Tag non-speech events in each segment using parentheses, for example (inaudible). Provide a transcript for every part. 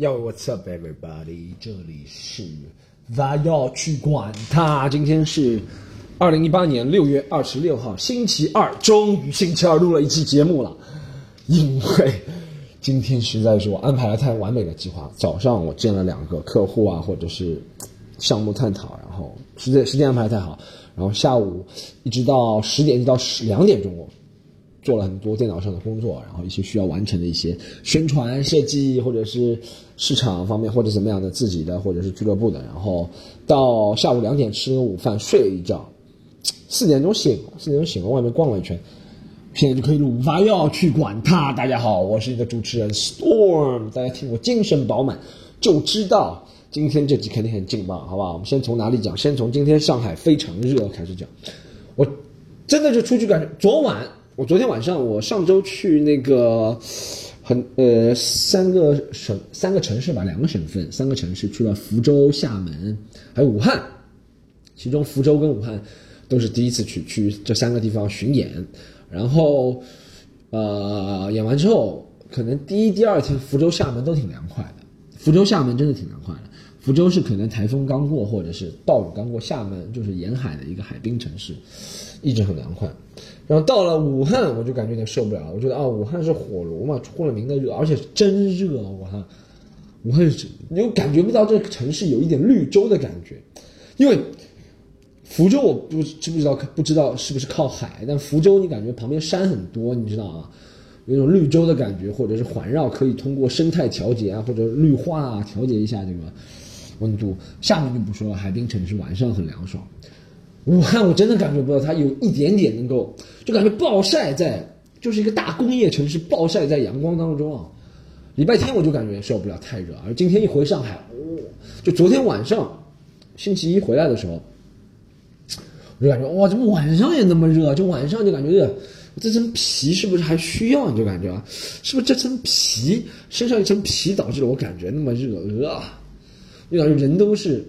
Yo, what's up, everybody？这里是他要去管他。今天是二零一八年六月二十六号，星期二，终于星期二录了一期节目了。因为今天实在是我安排了太完美的计划，早上我见了两个客户啊，或者是项目探讨，然后时间时间安排太好，然后下午一直到十点，一直到十两点钟。做了很多电脑上的工作，然后一些需要完成的一些宣传设计，或者是市场方面，或者怎么样的自己的，或者是俱乐部的。然后到下午两点吃了午饭，睡了一觉，四点钟醒，四点钟醒了，外面逛了一圈，现在就可以录发要去管他。大家好，我是你的主持人 Storm，大家听我精神饱满，就知道今天这集肯定很劲爆，好不好？我们先从哪里讲？先从今天上海非常热开始讲。我真的就出去感觉，昨晚。我昨天晚上，我上周去那个很呃三个省三个城市吧，两个省份三个城市去了福州、厦门，还有武汉。其中福州跟武汉都是第一次去，去这三个地方巡演。然后呃演完之后，可能第一、第二天福州、厦门都挺凉快的。福州、厦门真的挺凉快的。福州是可能台风刚过，或者是暴雨刚过；厦门就是沿海的一个海滨城市，一直很凉快。然后到了武汉，我就感觉有点受不了。我觉得啊，武汉是火炉嘛，出了名的热，而且真热。武汉，武汉是，你又感觉不到这个城市有一点绿洲的感觉。因为福州我不知不知道不知道是不是靠海，但福州你感觉旁边山很多，你知道啊，有种绿洲的感觉，或者是环绕，可以通过生态调节啊，或者绿化啊调节一下这个温度。厦门就不说了，海滨城市晚上很凉爽。武汉我真的感觉不到它有一点点能够，就感觉暴晒在，就是一个大工业城市暴晒在阳光当中啊。礼拜天我就感觉受不了太热，而今天一回上海，哦，就昨天晚上，星期一回来的时候，我就感觉哇，怎么晚上也那么热？就晚上就感觉这层皮是不是还需要？你就感觉啊，是不是这层皮身上一层皮导致了我感觉那么热？呃，就感觉人都是，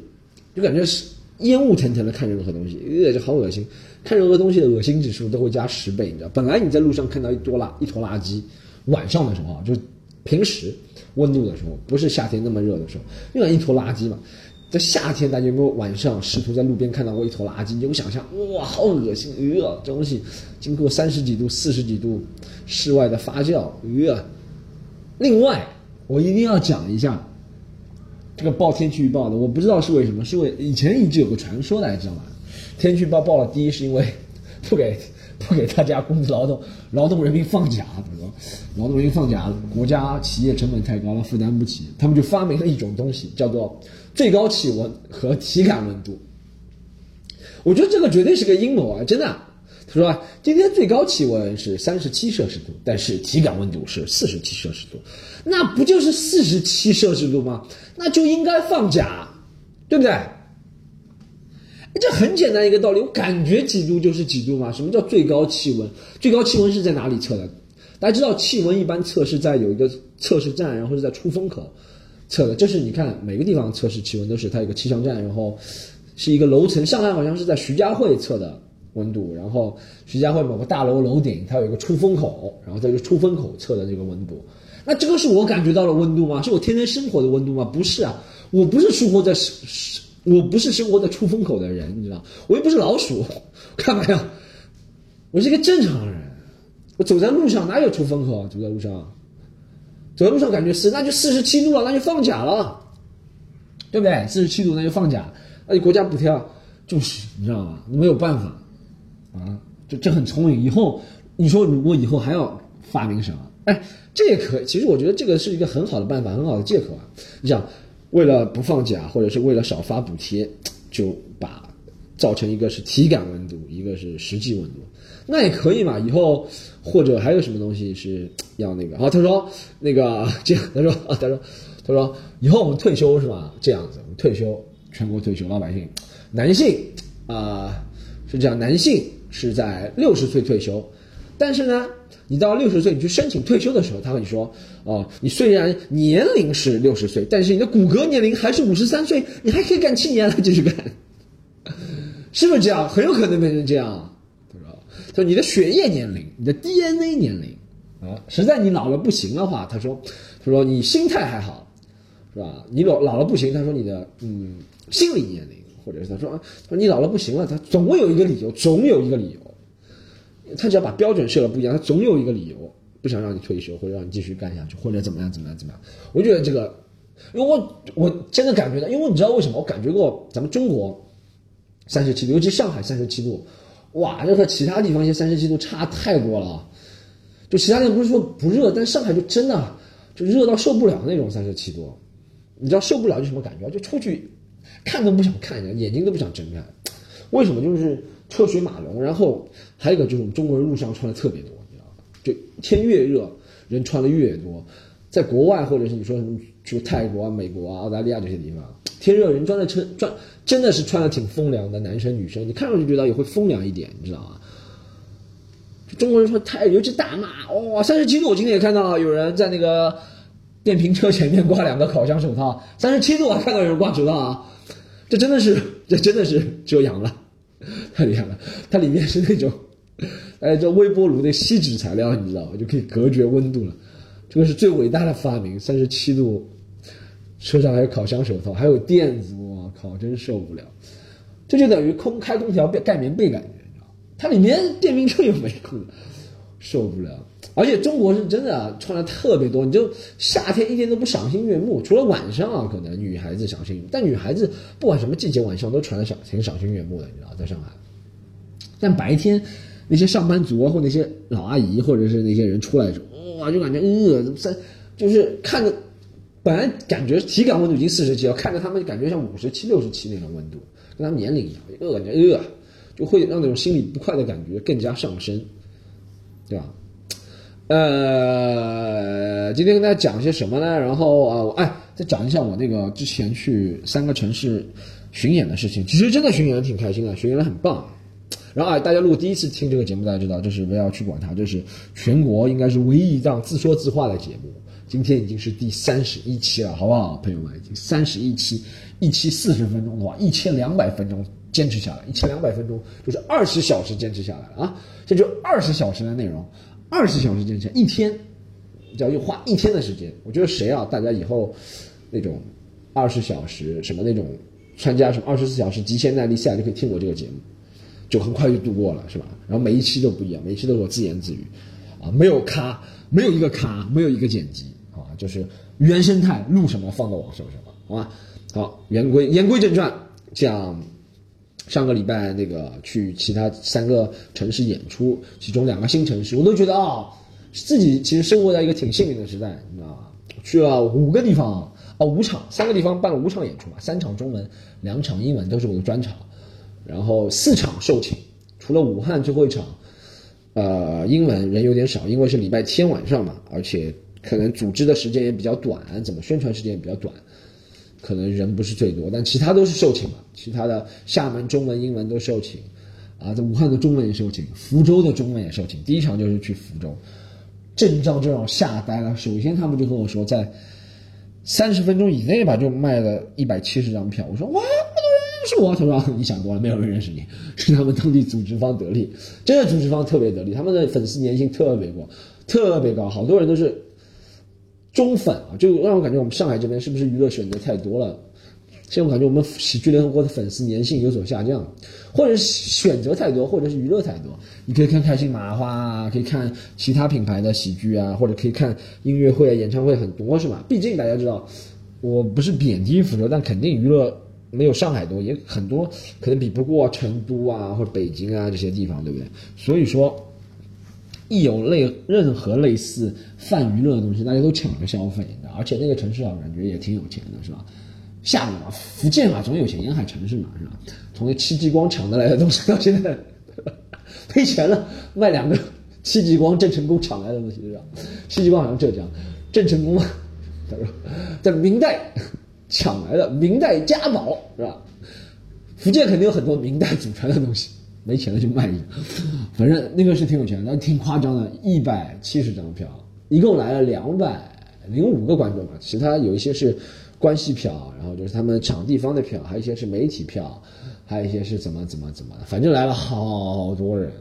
就感觉是。烟雾腾腾的看任何东西，呃，就好恶心。看任何东西的恶心指数都会加十倍，你知道？本来你在路上看到一多垃一坨垃圾，晚上的时候啊，就平时温度的时候，不是夏天那么热的时候，因为一坨垃圾嘛。在夏天，大家有没有晚上试图在路边看到过一坨垃圾？你就想象，哇，好恶心，呃，这东西经过三十几度、四十几度室外的发酵，呃。另外，我一定要讲一下。这个报天气预报的，我不知道是为什么，是为以前一直有个传说的，知道吗？天气预报报了第一，是因为不给 (laughs) 不给大家工资劳动劳动人民放假，劳动人民放假，国家企业成本太高了，负担不起，他们就发明了一种东西，叫做最高气温和体感温度。我觉得这个绝对是个阴谋啊，真的。他说啊，今天最高气温是三十七摄氏度，但是体感温度是四十七摄氏度，那不就是四十七摄氏度吗？那就应该放假，对不对？这很简单一个道理，我感觉几度就是几度嘛。什么叫最高气温？最高气温是在哪里测的？大家知道气温一般测试在有一个测试站，然后是在出风口测的。这是你看每个地方测试气温都是它有个气象站，然后是一个楼层。上海好像是在徐家汇测的。温度，然后徐家汇某个大楼楼顶，它有一个出风口，然后在这个出风口测的这个温度，那这个是我感觉到的温度吗？是我天天生活的温度吗？不是啊，我不是生活在，我不是生活在出风口的人，你知道，我又不是老鼠，干嘛呀？我是一个正常人，我走在路上哪有出风口啊？走在路上，走在路上感觉是，那就四十七度了，那就放假了，对不对？四十七度那就放假，那就国家补贴，就是你知道吗？没有办法。啊，这这很聪明。以后你说如果以后还要发明什么？哎，这也可以。其实我觉得这个是一个很好的办法，很好的借口啊。你想，为了不放假，或者是为了少发补贴，就把造成一个是体感温度，一个是实际温度，那也可以嘛。以后或者还有什么东西是要那个？好，他说那个这样，他说啊，他说 (laughs) 他说以后我们退休是吧？这样子，我们退休，全国退休，老百姓，男性啊是这样，男性。是在六十岁退休，但是呢，你到六十岁你去申请退休的时候，他跟你说，哦，你虽然年龄是六十岁，但是你的骨骼年龄还是五十三岁，你还可以干七年来继续干，(laughs) 是不是这样？很有可能变成这样。他说，他说你的血液年龄，你的 DNA 年龄啊，实在你老了不行的话，他说，他说你心态还好，是吧？你老老了不行，他说你的嗯心理年龄，或者是他说啊，他说你老了不行了，他总会有一个理由，总有一个理由，他只要把标准设的不一样，他总有一个理由不想让你退休，或者让你继续干下去，或者怎么样怎么样怎么样。我觉得这个，因为我我真的感觉到，因为你知道为什么？我感觉过咱们中国三十七度，尤其上海三十七度，哇，这和其他地方一些三十七度差太多了。就其他地方不是说不热，但上海就真的就热到受不了那种三十七度。你知道受不了就什么感觉？就出去看都不想看一，眼眼睛都不想睁开。为什么？就是车水马龙，然后还有一个就是我们中国人路上穿的特别多，你知道吗？就天越热，人穿的越多。在国外或者是你说什么去泰国啊、美国啊、澳大利亚这些地方，天热人穿的穿穿真的是穿的挺风凉的，男生女生你看上去觉得也会风凉一点，你知道吗？中国人说太，尤其大骂哇，三十七度，我今天也看到有人在那个。电瓶车前面挂两个烤箱手套，三十七度啊！看到有人挂手套啊，这真的是，这真的是遮阳了，太厉害了！它里面是那种，哎，这微波炉的锡纸材料，你知道吗？就可以隔绝温度了。这个是最伟大的发明，三十七度，车上还有烤箱手套，还有垫子，我靠，真受不了！这就等于空开空调盖棉被感觉，你知道它里面电瓶车又没空，受不了。而且中国是真的穿的特别多，你就夏天一点都不赏心悦目，除了晚上啊，可能女孩子赏心，但女孩子不管什么季节晚上都穿的赏挺赏心悦目的，你知道，在上海。但白天那些上班族啊，或那些老阿姨，或者是那些人出来的时候，哇，就感觉呃，三就是看着，本来感觉体感温度已经四十七了，看着他们感觉像五十七、六十七那种温度，跟他们年龄一样，呃，感觉呃，就会让那种心里不快的感觉更加上升，对吧？呃，今天跟大家讲些什么呢？然后啊，我哎，再讲一下我那个之前去三个城市巡演的事情。其实真的巡演挺开心的，巡演的很棒。然后啊，大家如果第一次听这个节目，大家知道这是不要去管它，这是全国应该是唯一一档自说自话的节目。今天已经是第三十一期了，好不好，朋友们？已经三十一期，一期四十分钟的话，一千两百分钟坚持下来，一千两百分钟就是二十小时坚持下来了啊！这就二十小时的内容。二十小时坚持一天，只要用花一天的时间，我觉得谁啊？大家以后那种二十小时什么那种参加什么二十四小时极限耐力赛，就可以听我这个节目，就很快就度过了，是吧？然后每一期都不一样，每一期都是我自言自语，啊，没有卡，没有一个卡，没有一个剪辑，啊，就是原生态，录什么放到网上什么，好吧？好，言归言归正传，讲。上个礼拜那个去其他三个城市演出，其中两个新城市，我都觉得啊，自己其实生活在一个挺幸运的时代，你知道吗？去了五个地方啊，五场，三个地方办了五场演出嘛，三场中文，两场英文都是我的专场，然后四场售罄，除了武汉最后一场，呃，英文人有点少，因为是礼拜天晚上嘛，而且可能组织的时间也比较短，怎么宣传时间也比较短。可能人不是最多，但其他都是售罄嘛。其他的厦门中文、英文都售罄，啊，在武汉的中文也售罄，福州的中文也售罄。第一场就是去福州，阵仗就让我吓呆了。首先他们就和我说，在三十分钟以内吧，就卖了一百七十张票。我说哇，不认识我。他说你想多了，没有人认识你，是他们当地组织方得力，真的组织方特别得力，他们的粉丝粘性特别高，特别高，好多人都是。中粉啊，就让我感觉我们上海这边是不是娱乐选择太多了？现在我感觉我们喜剧联合国的粉丝粘性有所下降，或者是选择太多，或者是娱乐太多。你可以看开心麻花啊，可以看其他品牌的喜剧啊，或者可以看音乐会、啊、演唱会很多，是吧？毕竟大家知道，我不是贬低福州，但肯定娱乐没有上海多，也很多可能比不过成都啊或者北京啊这些地方，对不对？所以说。一有类任何类似泛娱乐的东西，大家都抢着消费，而且那个城市啊，感觉也挺有钱的，是吧？厦门嘛，福建嘛，总有钱，沿海城市嘛，是吧？从那戚继光抢得来的东西，到现在 (laughs) 赔钱了，卖两个戚继光、郑成功抢来的东西，是吧？戚继光好像浙江，郑成功嘛他说在明代抢来的明代家宝，是吧？福建肯定有很多明代祖传的东西。没钱了就卖一个，反正那个是挺有钱的，挺夸张的，一百七十张票，一共来了两百零五个观众吧，其他有一些是关系票，然后就是他们场地方的票，还有一些是媒体票，还有一些是怎么怎么怎么的，反正来了好多人。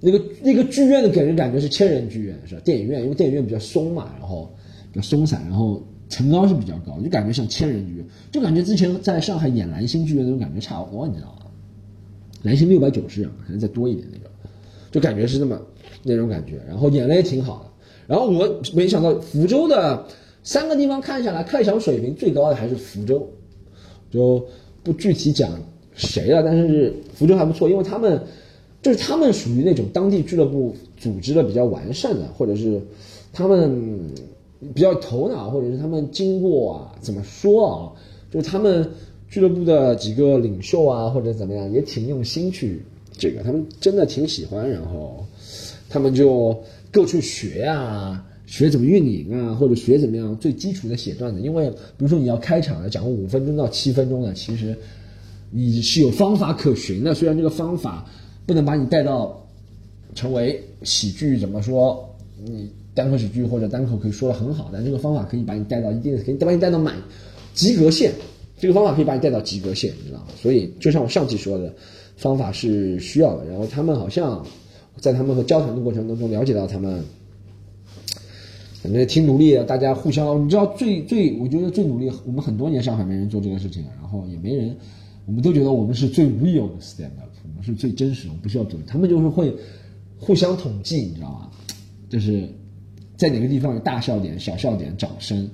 那个那个剧院的给人感觉是千人剧院是吧？电影院因为电影院比较松嘛，然后比较松散，然后层高是比较高，就感觉像千人剧院，就感觉之前在上海演蓝星剧院那种感觉差不多，你知道吗？男性六百九十人，可能再多一点那种，就感觉是那么那种感觉。然后演的也挺好的。然后我没想到福州的三个地方看下来，开场水平最高的还是福州，就不具体讲谁了，但是福州还不错，因为他们就是他们属于那种当地俱乐部组织的比较完善的，或者是他们比较头脑，或者是他们经过啊，怎么说啊，就是他们俱乐部的几个领袖啊，或者怎么样，也挺用心去这个，他们真的挺喜欢，然后他们就。各处学啊，学怎么运营啊，或者学怎么样最基础的写段子。因为比如说你要开场的讲五分钟到七分钟的，其实你是有方法可循的。虽然这个方法不能把你带到成为喜剧，怎么说？你单口喜剧或者单口可以说的很好，但这个方法可以把你带到一定的，可以把你带到满及格线。这个方法可以把你带到及格线，你知道吗？所以就像我上期说的，方法是需要的。然后他们好像。在他们和交谈的过程当中，了解到他们反正挺努力的，大家互相，你知道最最，我觉得最努力，我们很多年上海没人做这个事情，然后也没人，我们都觉得我们是最 real 的 stand up，我们是最真实，我们不需要做，他们就是会互相统计，你知道吗？就是在哪个地方有大笑点、小笑点、掌声，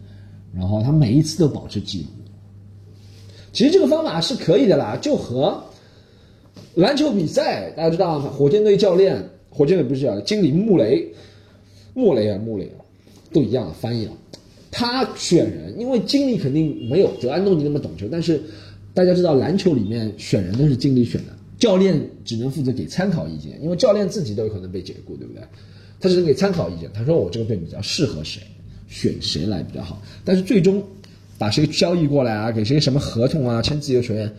然后他每一次都保持记录。其实这个方法是可以的啦，就和。篮球比赛，大家知道？火箭队教练，火箭队不是叫经理穆雷，穆雷啊，穆雷啊，都一样的翻译了。他选人，因为经理肯定没有德安东尼那么懂球，但是大家知道篮球里面选人都是经理选的，教练只能负责给参考意见，因为教练自己都有可能被解雇，对不对？他只能给参考意见。他说我这个队比较适合谁，选谁来比较好。但是最终把谁交易过来啊，给谁什么合同啊，签自由球员，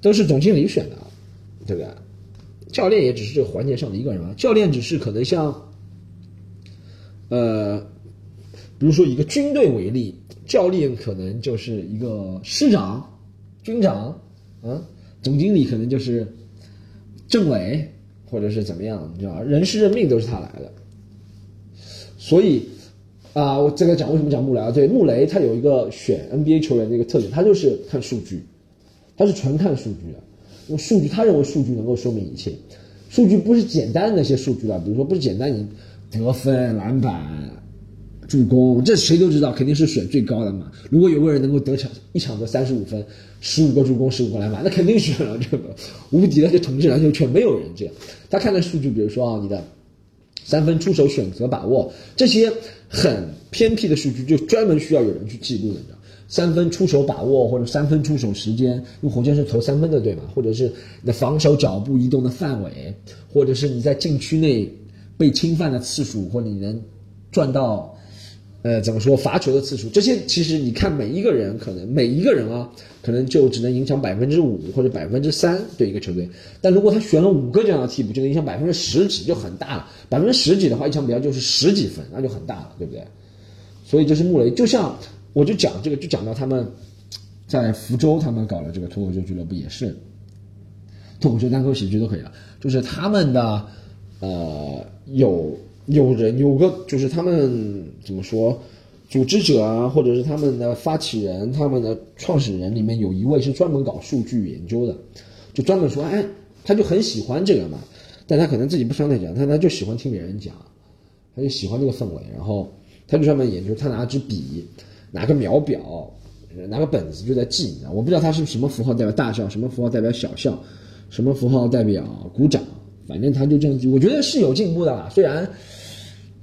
都是总经理选的。对不对？教练也只是这个环节上的一个人嘛。教练只是可能像，呃，比如说一个军队为例，教练可能就是一个师长、军长，啊，总经理可能就是政委或者是怎么样，你知道？人事任命都是他来的。所以啊，我这个讲为什么讲穆雷啊？对，穆雷他有一个选 NBA 球员的一个特点，他就是看数据，他是纯看数据的。用数据，他认为数据能够说明一切。数据不是简单的那些数据了，比如说不是简单你得分、篮板、助攻，这谁都知道，肯定是选最高的嘛。如果有个人能够得场一场得三十五分、十五个助攻、十五个篮板，那肯定选了这个无敌的这统治篮球圈，没有人这样。他看的数据，比如说啊，你的三分出手选择把握这些很偏僻的数据，就专门需要有人去记录的。三分出手把握或者三分出手时间，因为火箭是投三分的，对吧？或者是你的防守脚步移动的范围，或者是你在禁区内被侵犯的次数，或者你能赚到，呃，怎么说罚球的次数？这些其实你看每一个人可能每一个人啊，可能就只能影响百分之五或者百分之三对一个球队。但如果他选了五个这样的替补，就能影响百分之十几，就很大了。百分之十几的话，一场比赛就是十几分，那就很大了，对不对？所以就是穆雷，就像。我就讲这个，就讲到他们在福州，他们搞了这个脱口秀俱乐部，也是脱口秀、单口喜剧都可以了。就是他们的呃，有有人有个，就是他们怎么说，组织者啊，或者是他们的发起人、他们的创始人里面有一位是专门搞数据研究的，就专门说，哎，他就很喜欢这个嘛，但他可能自己不上台讲，他他就喜欢听别人讲，他就喜欢这个氛围，然后他就专门研究，他拿支笔。拿个秒表，拿个本子就在记，我不知道他是什么符号代表大笑，什么符号代表小笑，什么符号代表鼓掌，反正他就这样记。我觉得是有进步的啦，虽然，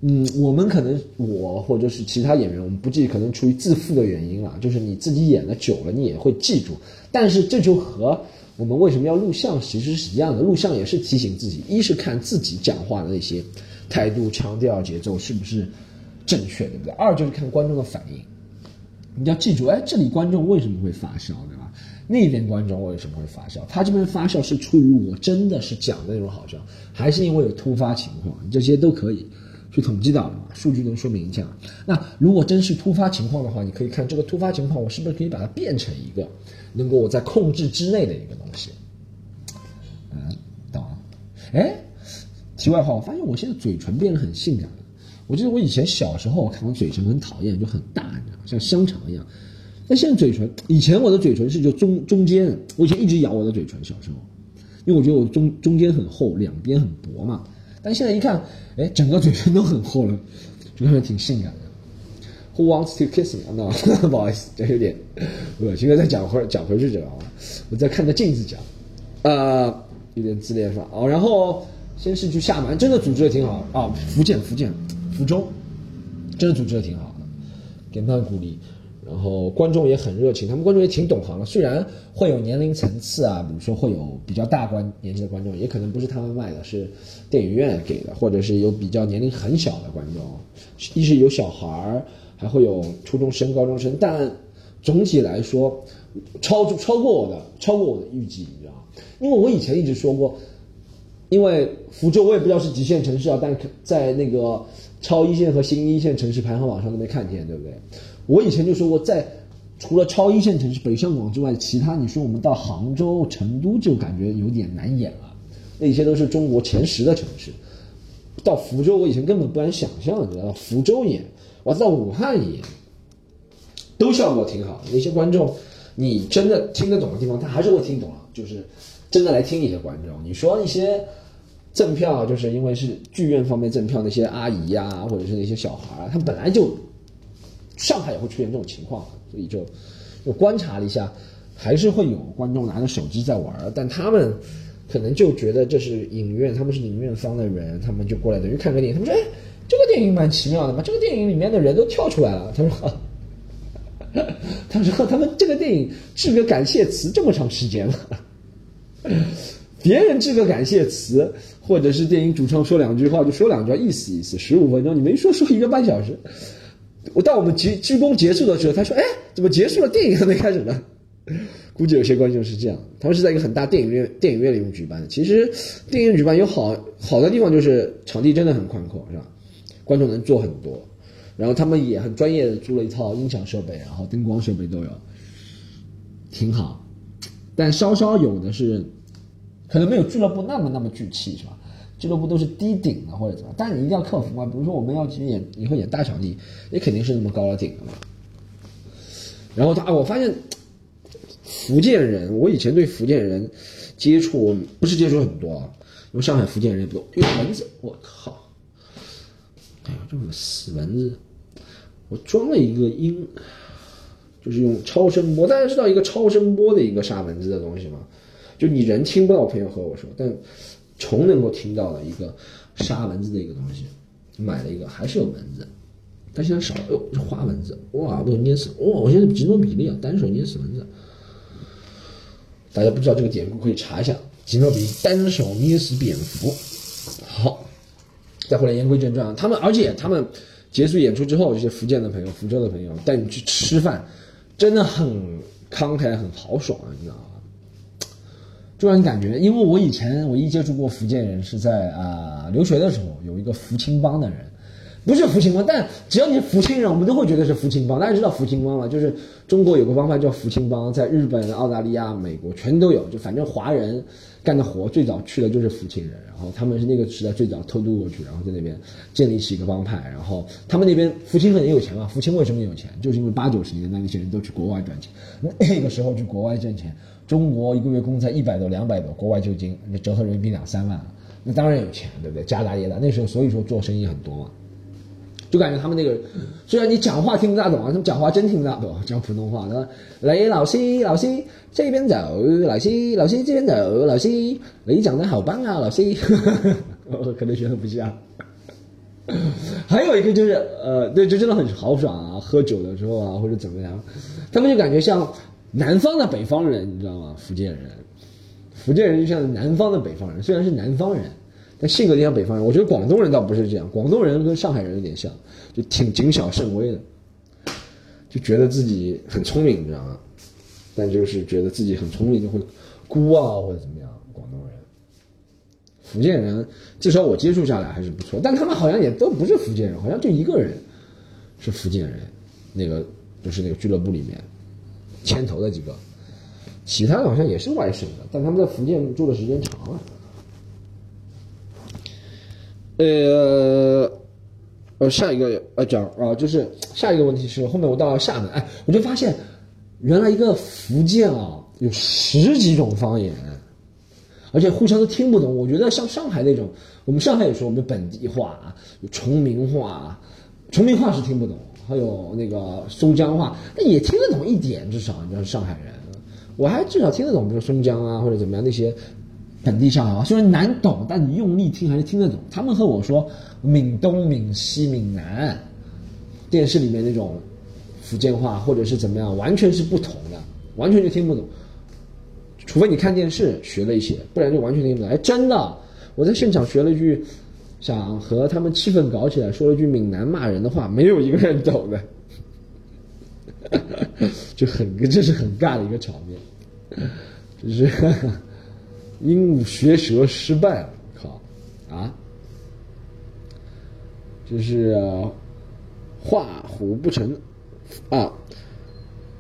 嗯，我们可能我或者是其他演员，我们不记，可能出于自负的原因啦，就是你自己演了久了，你也会记住。但是这就和我们为什么要录像其实是一样的，录像也是提醒自己，一是看自己讲话的那些态度、腔调、节奏是不是正确，对不对？二就是看观众的反应。你要记住，哎，这里观众为什么会发笑，对吧？那边观众为什么会发笑？他这边发笑是出于我真的是讲的那种好笑，还是因为有突发情况？这些都可以去统计到的？数据能说明一下。那如果真是突发情况的话，你可以看这个突发情况，我是不是可以把它变成一个能够我在控制之内的一个东西？嗯，懂了。哎，题外话，我发现我现在嘴唇变得很性感了。我记得我以前小时候，我看我嘴唇很讨厌，就很大，你知道？像香肠一样。但现在嘴唇，以前我的嘴唇是就中中间，我以前一直咬我的嘴唇，小时候，因为我觉得我中中间很厚，两边很薄嘛。但现在一看，哎，整个嘴唇都很厚了，就感觉挺性感的。Who wants to kiss me？(laughs) 那不好意思，这有点恶心。再讲回讲回去这个啊，我在看着镜子讲，呃，有点自恋是吧？哦，然后先是去厦门，真的组织的挺好啊。福建福建福州，真的组织的挺好的，给他们鼓励。然后观众也很热情，他们观众也挺懂行的。虽然会有年龄层次啊，比如说会有比较大观年纪的观众，也可能不是他们卖的，是电影院给的，或者是有比较年龄很小的观众，一是有小孩儿。还会有初中生、高中生，但总体来说，超超过我的，超过我的预计，你知道因为我以前一直说过，因为福州我也不知道是几线城市啊，但在那个超一线和新一线城市排行榜上都没看见，对不对？我以前就说过，在除了超一线城市北上广之外，其他你说我们到杭州、成都就感觉有点难演了，那些都是中国前十的城市。到福州，我以前根本不敢想象，你知道福州演。我到武汉演都效果挺好，那些观众，你真的听得懂的地方，他还是会听懂了。就是真的来听一些观众，你说一些赠票，就是因为是剧院方面赠票，那些阿姨呀，或者是那些小孩儿，他本来就上海也会出现这种情况，所以就就观察了一下，还是会有观众拿着手机在玩，但他们可能就觉得这是影院，他们是影院方的人，他们就过来等于看个电影，他们说哎。这个电影蛮奇妙的嘛，这个电影里面的人都跳出来了。他说：“他说 (laughs) 他们这个电影致 (laughs) 个感谢词这么长时间了，别人致个感谢词，或者是电影主创说两句话就说两句，意思意思，十五分钟你没说说一个半小时。我到我们鞠鞠躬结束的时候，他说：‘哎，怎么结束了？电影还没开始呢？’ (laughs) 估计有些观众是这样，他们是在一个很大电影院电影院里面举办的。其实电影院举办有好好的地方，就是场地真的很宽阔，是吧？”观众能坐很多，然后他们也很专业的租了一套音响设备，然后灯光设备都有，挺好。但稍稍有的是，可能没有俱乐部那么那么聚气，是吧？俱乐部都是低顶的或者怎么，但你一定要克服嘛。比如说我们要去演，以后演大场地，也肯定是那么高的顶的嘛。然后他，我发现福建人，我以前对福建人接触不是接触很多啊，因为上海福建人也不多。因为蚊子，我靠！哎呀，这么死蚊子！我装了一个音，就是用超声波。大家知道一个超声波的一个杀蚊子的东西吗？就你人听不到，朋友和我说，但虫能够听到的一个杀蚊子的一个东西。买了一个，还是有蚊子，但现在少了。哟，花蚊子，哇，被我捏死！哇，我现在吉诺比例啊，单手捏死蚊子。大家不知道这个典故，可以查一下：吉诺比利单手捏死蝙蝠。好。再回来言归正传啊，他们而且他们结束演出之后，这些福建的朋友、福州的朋友带你去吃饭，真的很慷慨、很豪爽，你知道吗？就让你感觉，因为我以前唯一接触过福建人是在啊留学的时候，有一个福清帮的人。不是福清帮，但只要你福清人，我们都会觉得是福清帮。大家知道福清帮吗？就是中国有个帮派叫福清帮，在日本、澳大利亚、美国全都有。就反正华人干的活最早去的就是福清人，然后他们是那个时代最早偷渡过去，然后在那边建立起一个帮派。然后他们那边福清很有钱嘛？福清为什么有钱？就是因为八九十年代那些人都去国外赚钱，那个时候去国外挣钱，中国一个月工资一百多、两百多，国外就已经折合人民币两三万了，那当然有钱，对不对？家大业大，那时候所以说做生意很多嘛。就感觉他们那个，虽然你讲话听不大懂啊，他们讲话真听不大懂，讲普通话的。雷，老师，老师这边走，老师，老师这边走，老师，你讲的好棒啊，老师。(laughs) 可能学的不像。还有一个就是，呃，对，就真的很豪爽啊，喝酒的时候啊，或者怎么样，他们就感觉像南方的北方人，你知道吗？福建人，福建人就像南方的北方人，虽然是南方人。但性格有点像北方人，我觉得广东人倒不是这样，广东人跟上海人有点像，就挺谨小慎微的，就觉得自己很聪明，你知道吗？但就是觉得自己很聪明就会孤傲或者怎么样。广东人、福建人，至少我接触下来还是不错，但他们好像也都不是福建人，好像就一个人是福建人，那个就是那个俱乐部里面牵头的几个，其他的好像也是外省的，但他们在福建住的时间长了。呃，呃，下一个呃讲啊，就是下一个问题是后面我到了厦门，哎，我就发现原来一个福建啊有十几种方言，而且互相都听不懂。我觉得像上海那种，我们上海也说我们本地话啊，有崇明话，崇明话是听不懂，还有那个松江话，那也听得懂一点，至少你知道上海人，我还至少听得懂，比如松江啊或者怎么样那些。本地上海话虽然难懂，但你用力听还是听得懂。他们和我说闽东、闽西、闽南，电视里面那种福建话或者是怎么样，完全是不同的，完全就听不懂。除非你看电视学了一些，不然就完全听不懂。哎，真的，我在现场学了一句，想和他们气氛搞起来，说了句闽南骂人的话，没有一个人懂的，(laughs) 就很这是很尬的一个场面，就是。(laughs) 鹦鹉学舌失败了，靠！啊，就是画虎不成啊，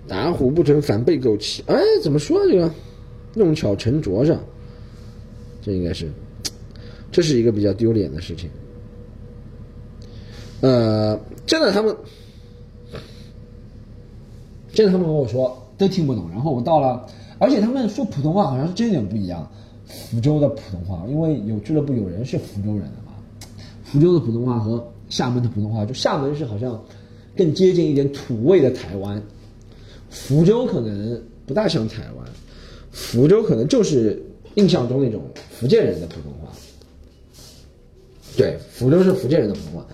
打虎不成反被狗欺。哎，怎么说这个？弄巧成拙是？这应该是，这是一个比较丢脸的事情。呃，真的，他们，真的，他们跟我说都听不懂。然后我到了，而且他们说普通话好像是真有点不一样。福州的普通话，因为有俱乐部有人是福州人的嘛，福州的普通话和厦门的普通话，就厦门是好像更接近一点土味的台湾，福州可能不大像台湾，福州可能就是印象中那种福建人的普通话，对，福州是福建人的普通话，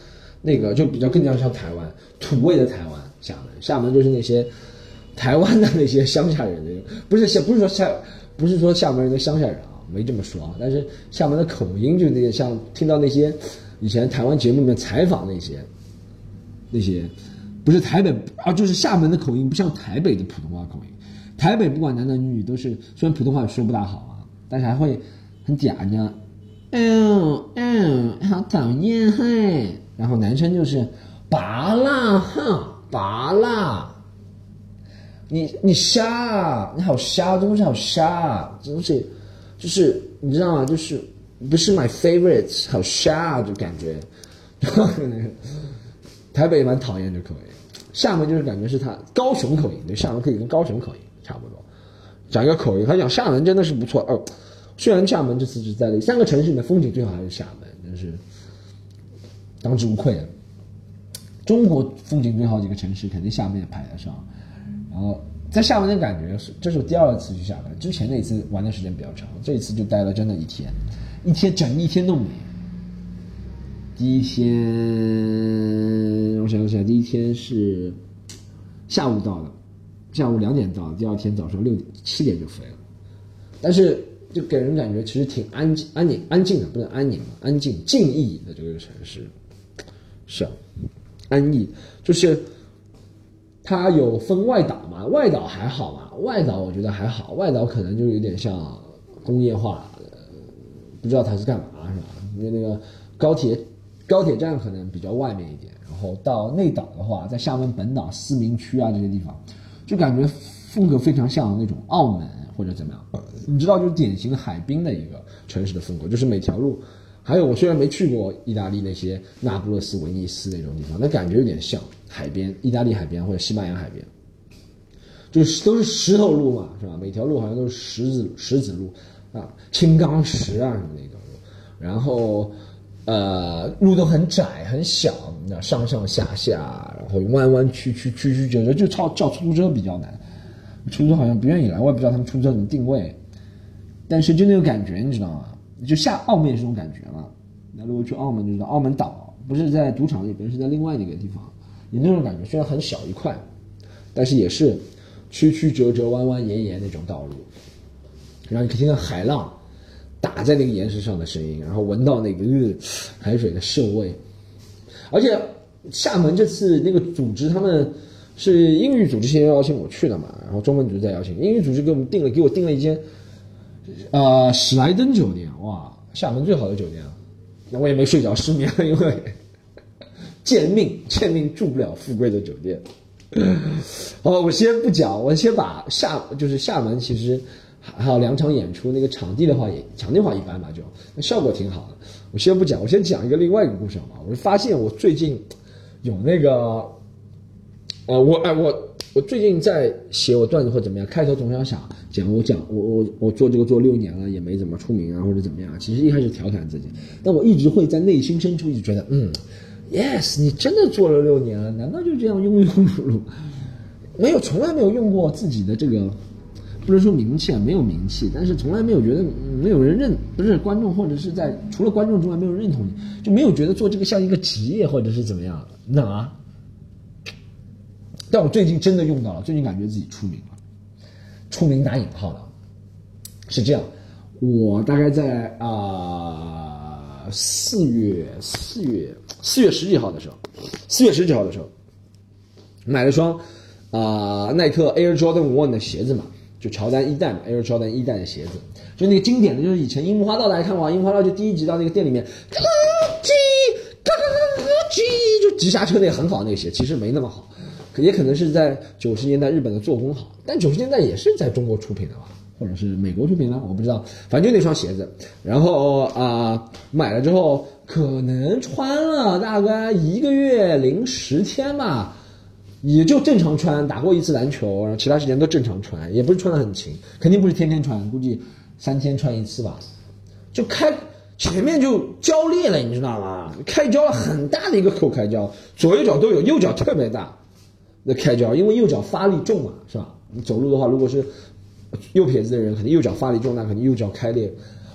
那个就比较更加像台湾土味的台湾，厦门，厦门就是那些台湾的那些乡下人那种，不是不是说厦不是说厦门人的乡下人啊。没这么说啊，但是厦门的口音就那个像听到那些以前台湾节目里面采访那些那些，不是台北啊，就是厦门的口音不像台北的普通话口音。台北不管男男女女都是，虽然普通话说不大好啊，但是还会很嗲呢。嗯嗯，好讨厌嘿。然后男生就是拔啦哼拔啦，你你瞎，你好瞎，这东西好瞎，这东西。就是你知道吗？就是不是 my favorite，好瞎就感觉。台北蛮讨厌这口音，厦门就是感觉是他高雄口音，对，厦门可以跟高雄口音差不多。讲一个口音，他讲厦门真的是不错哦。虽然厦门这次只在了三个城市里面风景最好还是厦门，真是当之无愧的。中国风景最好几个城市，肯定厦门也排得上。然后。在厦门的感觉是，这是我第二次去厦门。之前那次玩的时间比较长，这一次就待了真的一天，一天整一天都没。第一天，我想想，第一天是下午到的，下午两点到，第二天早上六点七点就飞了。但是就给人感觉其实挺安静、安宁、安静的，不能安宁嘛，安静、静谧的这个城市，是啊安逸，就是。它有分外岛嘛？外岛还好嘛？外岛我觉得还好，外岛可能就有点像工业化，不知道它是干嘛是吧？因为那个高铁高铁站可能比较外面一点，然后到内岛的话，在厦门本岛思明区啊这些地方，就感觉风格非常像那种澳门或者怎么样。你知道，就是典型的海滨的一个城市的风格，就是每条路。还有，我虽然没去过意大利那些那不勒斯、威尼斯那种地方，但感觉有点像海边，意大利海边或者西班牙海边，就是都是石头路嘛，是吧？每条路好像都是石子石子路啊，青钢石啊什么那种路，然后呃，路都很窄很小，那上上下下，然后弯弯曲曲曲曲折折，就叫叫出租车比较难，出租车好像不愿意来，我也不知道他们出租车怎么定位，但是就那个感觉，你知道吗？就下澳门也是这种感觉嘛。那如果去澳门，就知道澳门岛不是在赌场里边，是在另外那个地方，有那种感觉。虽然很小一块，但是也是曲曲折折、弯弯延延那种道路。然后你可以听到海浪打在那个岩石上的声音，然后闻到那个海水的涩味。而且厦门这次那个组织，他们是英语组织先邀请我去的嘛，然后中文组织再邀请。英语组织给我们订了，给我订了一间。呃，史莱登酒店，哇，厦门最好的酒店啊！那我也没睡着，失眠，因为 (laughs) 贱命，贱命住不了富贵的酒店。好，我先不讲，我先把厦，就是厦门，其实还有两场演出，那个场地的话也场地话一般吧，就那效果挺好的。我先不讲，我先讲一个另外一个故事好吗？我就发现我最近有那个，呃，我哎我我最近在写我段子或怎么样，开头总想想讲我讲我我我做这个做六年了也没怎么出名啊或者怎么样，其实一开始调侃自己，但我一直会在内心深处一直觉得，嗯，yes，你真的做了六年了，难道就这样庸庸碌碌？没有，从来没有用过自己的这个，不能说名气啊，没有名气，但是从来没有觉得没有人认，不是观众或者是在除了观众之外没有认同你，就没有觉得做这个像一个职业或者是怎么样，你懂吗？但我最近真的用到了，最近感觉自己出名了，出名打引号的，是这样，我大概在啊四月四月四月十几号的时候，四月十几号的时候，买了双。啊，耐克 Air Jordan One 的鞋子嘛，就乔丹一代嘛，Air Jordan 一代的鞋子，就那个经典的，就是以前樱木花道大家看过，樱木花道就第一集到那个店里面，嘎叽嘎嘎嘎嘎叽，就急刹车那很好那个鞋，其实没那么好，也可能是在九十年代日本的做工好，但九十年代也是在中国出品的吧，或者是美国出品的，我不知道，反正就那双鞋子，然后啊买了之后，可能穿了大概一个月零十天吧。也就正常穿，打过一次篮球，然后其他时间都正常穿，也不是穿的很勤，肯定不是天天穿，估计三天穿一次吧。就开前面就胶裂了，你知道吗？开胶了很大的一个口开胶，左右脚都有，右脚特别大，那开胶，因为右脚发力重嘛，是吧？你走路的话，如果是右撇子的人，肯定右脚发力重，那肯定右脚开裂。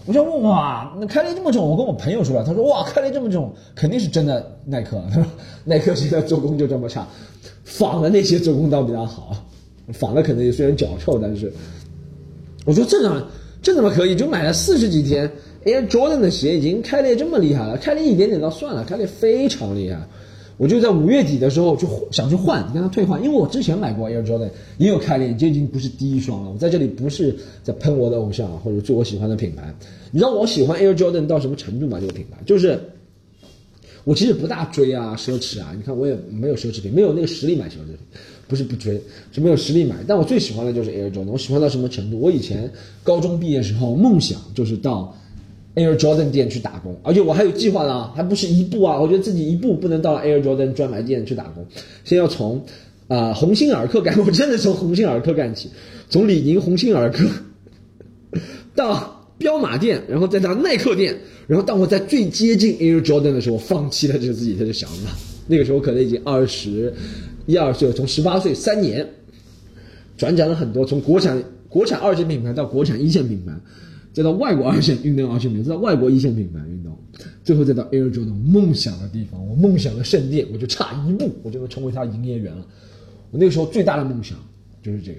我就问哇，那开裂这么重？我跟我朋友说了，他说哇，开裂这么重，肯定是真的耐克，他说耐克现在做工就这么差。仿的那些做工倒比较好，仿的可能虽然脚臭，但是我说这怎么这怎么可以？就买了四十几天，Air Jordan 的鞋已经开裂这么厉害了，开裂一点点倒算了，开裂非常厉害。我就在五月底的时候就想去换，跟他退换，因为我之前买过 Air Jordan 也有开裂，这已经不是第一双了。我在这里不是在喷我的偶像或者做我喜欢的品牌，你知道我喜欢 Air Jordan 到什么程度吗？这个品牌就是。我其实不大追啊，奢侈啊，你看我也没有奢侈品，没有那个实力买奢侈品，不是不追，是没有实力买。但我最喜欢的就是 Air Jordan，我喜欢到什么程度？我以前高中毕业时候梦想就是到 Air Jordan 店去打工，而且我还有计划呢，还不是一步啊，我觉得自己一步不能到 Air Jordan 专卖店去打工，先要从啊鸿星尔克干，我真的从鸿星尔克干起，从李宁鸿星尔克 (laughs) 到。彪马店，然后再到耐克店，然后当我在最接近 Air Jordan 的时候，放弃了这个自己的想法。那个时候可能已经二十一二岁，从十八岁三年，转转了很多，从国产国产二线品牌到国产一线品牌，再到外国二线运动二线品牌，再到外国一线品牌运动，最后再到 Air Jordan 梦想的地方，我梦想的圣殿，我就差一步，我就能成为他营业员了。我那个时候最大的梦想就是这个。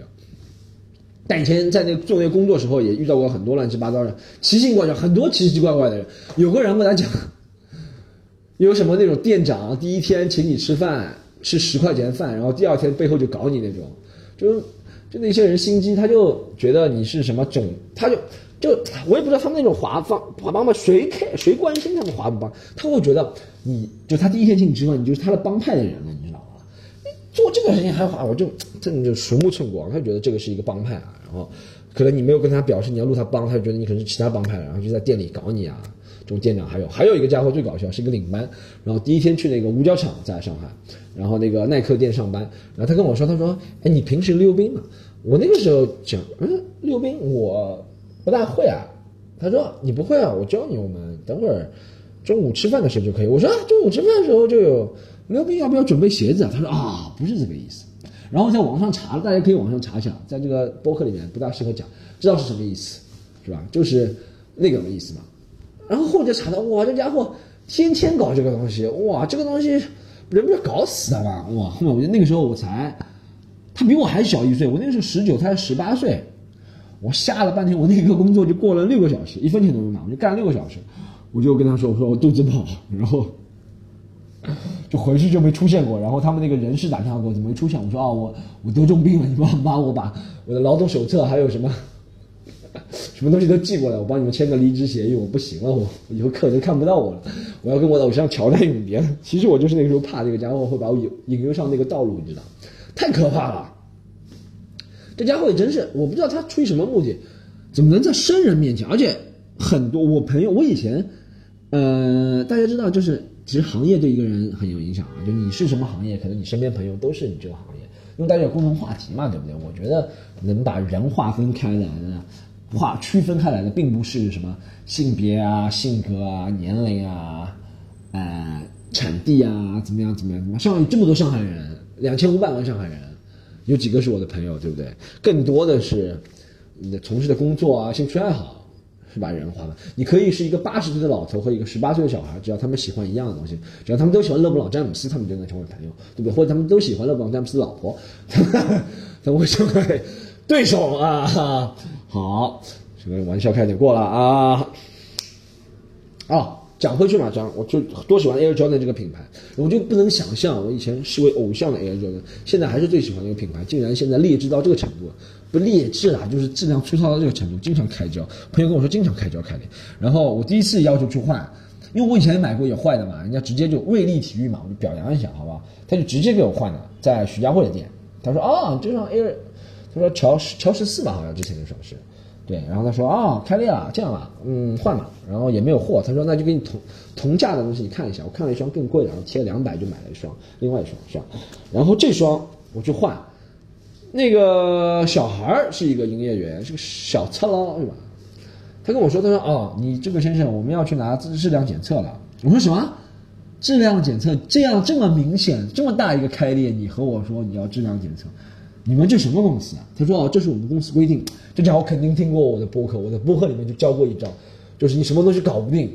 但以前在那做那工作时候，也遇到过很多乱七八糟的、奇形怪状，很多奇奇怪怪的人。有个人跟他讲，有什么那种店长第一天请你吃饭，吃十块钱饭，然后第二天背后就搞你那种，就就那些人心机，他就觉得你是什么种，他就就我也不知道他们那种华帮华帮吧，谁看谁关心他们华不帮？他会觉得你就他第一天请你吃饭，你就是他的帮派的人了，你知道吗？做这个事情还好，我就真的就鼠目寸光，他觉得这个是一个帮派啊。然后，可能你没有跟他表示你要入他帮，他就觉得你可能是其他帮派，然后就在店里搞你啊。这种店长还有还有一个家伙最搞笑，是一个领班，然后第一天去那个五角场在上海，然后那个耐克店上班，然后他跟我说，他说，哎，你平时溜冰吗？我那个时候讲，嗯，溜冰我不大会啊。他说你不会啊，我教你，我们等会儿中午吃饭的时候就可以。我说中午吃饭的时候就有溜冰，要不要准备鞋子啊？他说啊，不是这个意思。然后在网上查了，大家可以网上查一下，在这个播客里面不大适合讲，知道是什么意思，是吧？就是那个意思嘛。然后后就查到，哇，这家伙天天搞这个东西，哇，这个东西人不是搞死了吗？哇，后面我觉得那个时候我才，他比我还小一岁，我那个时候十九，他十八岁，我吓了半天，我那个工作就过了六个小时，一分钱都没拿，我就干了六个小时，我就跟他说，我说我肚子不好，然后。就回去就没出现过，然后他们那个人事打电话给我，怎么没出现？我说啊，我我得重病了，你帮帮我把我的劳动手册还有什么 (laughs) 什么东西都寄过来，我帮你们签个离职协议。我不行了，我以后客人看不到我了，我要跟我的偶像乔丹永别了。其实我就是那个时候怕这个家伙会把我引引诱上那个道路，你知道，太可怕了。这家伙也真是，我不知道他出于什么目的，怎么能在生人面前？而且很多我朋友，我以前，呃，大家知道，就是其实行业对一个人很有影响啊。就你是什么行业，可能你身边朋友都是你这个行业，因为大家有共同话题嘛，对不对？我觉得能把人划分开来的，划区分开来的，并不是什么性别啊、性格啊、年龄啊，呃，产地啊，怎么样怎么样怎么样？上海这么多上海人，两千五百万上海人，有几个是我的朋友，对不对？更多的是。你的从事的工作啊，兴趣爱好，是把人划分。你可以是一个八十岁的老头和一个十八岁的小孩，只要他们喜欢一样的东西，只要他们都喜欢勒布朗詹姆斯，他们就能成为朋友，对不对？或者他们都喜欢勒布朗詹姆斯的老婆，他们会成为对手啊！好，这个玩笑开点过了啊！啊，讲回去嘛，讲我就多喜欢 Air Jordan 这个品牌，我就不能想象我以前视为偶像的 Air Jordan，现在还是最喜欢的一个品牌，竟然现在劣质到这个程度。不劣质啊，就是质量粗糙到这个程度，经常开胶。朋友跟我说经常开胶开裂，然后我第一次要求去换，因为我以前买过有坏的嘛，人家直接就瑞丽体育嘛，我就表扬一下，好不好？他就直接给我换了，在徐家汇的店。他说啊，这双 Air，他说乔乔十四吧，好像之前那双是，对。然后他说啊，开裂了，这样吧，嗯，换吧。然后也没有货，他说那就给你同同价的东西你看一下。我看了一双更贵的，然后贴了两百就买了一双，另外一双是吧？然后这双我去换。那个小孩是一个营业员，是个小侧捞，是吧？他跟我说：“他说哦，你这个先生，我们要去拿质质量检测了。”我说：“什么？质量检测？这样这么明显，这么大一个开裂，你和我说你要质量检测？你们这什么公司啊？”他说：“哦，这是我们公司规定。”这家伙肯定听过我的播客，我的播客里面就教过一招，就是你什么东西搞不定，